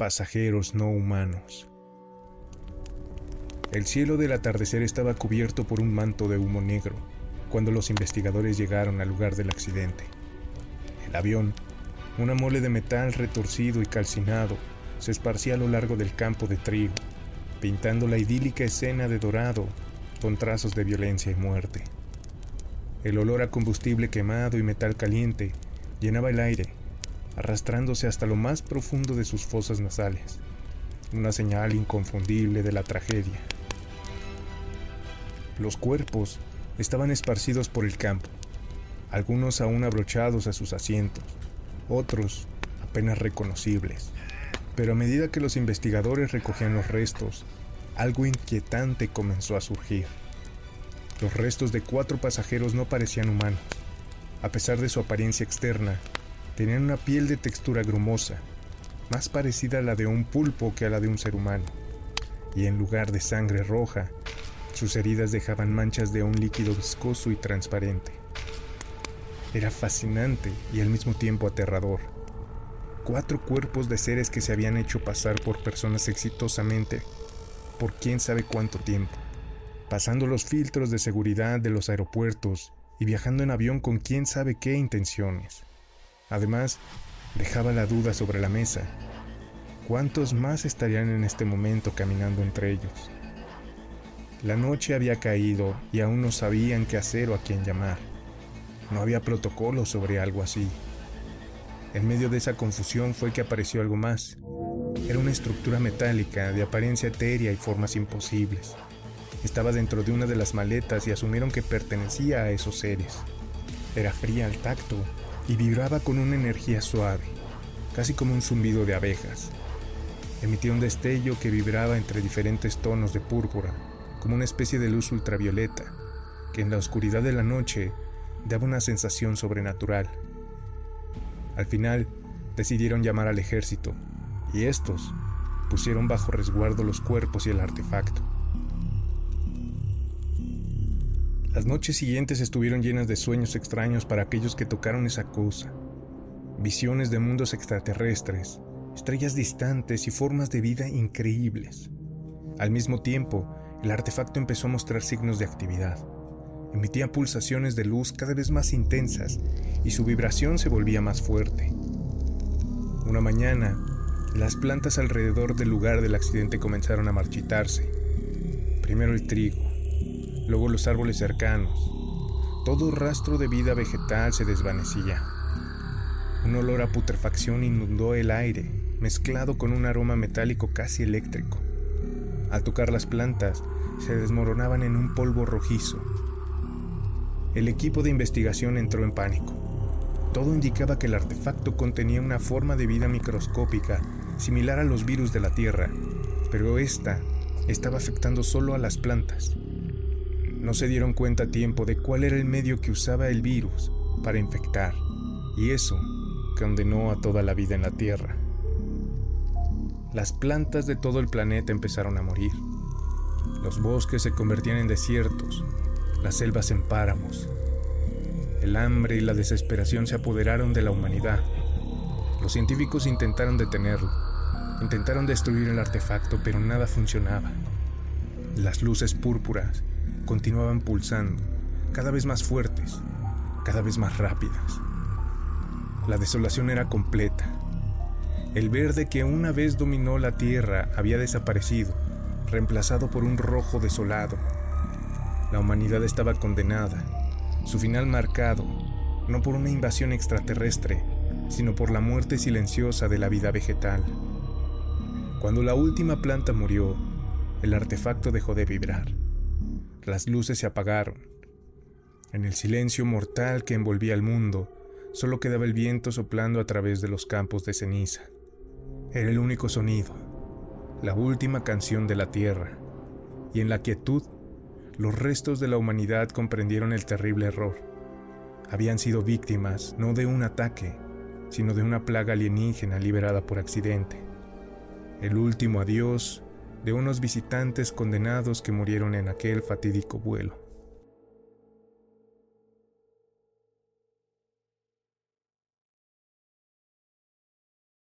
pasajeros no humanos. El cielo del atardecer estaba cubierto por un manto de humo negro cuando los investigadores llegaron al lugar del accidente. El avión, una mole de metal retorcido y calcinado, se esparcía a lo largo del campo de trigo, pintando la idílica escena de dorado con trazos de violencia y muerte. El olor a combustible quemado y metal caliente llenaba el aire, arrastrándose hasta lo más profundo de sus fosas nasales, una señal inconfundible de la tragedia. Los cuerpos estaban esparcidos por el campo, algunos aún abrochados a sus asientos, otros apenas reconocibles. Pero a medida que los investigadores recogían los restos, algo inquietante comenzó a surgir. Los restos de cuatro pasajeros no parecían humanos. A pesar de su apariencia externa, tenían una piel de textura grumosa, más parecida a la de un pulpo que a la de un ser humano. Y en lugar de sangre roja, sus heridas dejaban manchas de un líquido viscoso y transparente. Era fascinante y al mismo tiempo aterrador. Cuatro cuerpos de seres que se habían hecho pasar por personas exitosamente por quién sabe cuánto tiempo, pasando los filtros de seguridad de los aeropuertos y viajando en avión con quién sabe qué intenciones. Además, dejaba la duda sobre la mesa. ¿Cuántos más estarían en este momento caminando entre ellos? La noche había caído y aún no sabían qué hacer o a quién llamar. No había protocolo sobre algo así. En medio de esa confusión fue que apareció algo más. Era una estructura metálica de apariencia etérea y formas imposibles. Estaba dentro de una de las maletas y asumieron que pertenecía a esos seres. Era fría al tacto y vibraba con una energía suave, casi como un zumbido de abejas. Emitía un destello que vibraba entre diferentes tonos de púrpura como una especie de luz ultravioleta, que en la oscuridad de la noche daba una sensación sobrenatural. Al final, decidieron llamar al ejército, y estos pusieron bajo resguardo los cuerpos y el artefacto. Las noches siguientes estuvieron llenas de sueños extraños para aquellos que tocaron esa cosa. Visiones de mundos extraterrestres, estrellas distantes y formas de vida increíbles. Al mismo tiempo, el artefacto empezó a mostrar signos de actividad. Emitía pulsaciones de luz cada vez más intensas y su vibración se volvía más fuerte. Una mañana, las plantas alrededor del lugar del accidente comenzaron a marchitarse. Primero el trigo, luego los árboles cercanos. Todo rastro de vida vegetal se desvanecía. Un olor a putrefacción inundó el aire, mezclado con un aroma metálico casi eléctrico. Al tocar las plantas, se desmoronaban en un polvo rojizo. El equipo de investigación entró en pánico. Todo indicaba que el artefacto contenía una forma de vida microscópica similar a los virus de la Tierra, pero esta estaba afectando solo a las plantas. No se dieron cuenta a tiempo de cuál era el medio que usaba el virus para infectar, y eso condenó a toda la vida en la Tierra. Las plantas de todo el planeta empezaron a morir. Los bosques se convertían en desiertos, las selvas en páramos. El hambre y la desesperación se apoderaron de la humanidad. Los científicos intentaron detenerlo, intentaron destruir el artefacto, pero nada funcionaba. Las luces púrpuras continuaban pulsando, cada vez más fuertes, cada vez más rápidas. La desolación era completa. El verde que una vez dominó la tierra había desaparecido reemplazado por un rojo desolado. La humanidad estaba condenada, su final marcado, no por una invasión extraterrestre, sino por la muerte silenciosa de la vida vegetal. Cuando la última planta murió, el artefacto dejó de vibrar. Las luces se apagaron. En el silencio mortal que envolvía el mundo, solo quedaba el viento soplando a través de los campos de ceniza. Era el único sonido, la última canción de la Tierra, y en la quietud los restos de la humanidad comprendieron el terrible error. Habían sido víctimas no de un ataque, sino de una plaga alienígena liberada por accidente. El último adiós de unos visitantes condenados que murieron en aquel fatídico vuelo.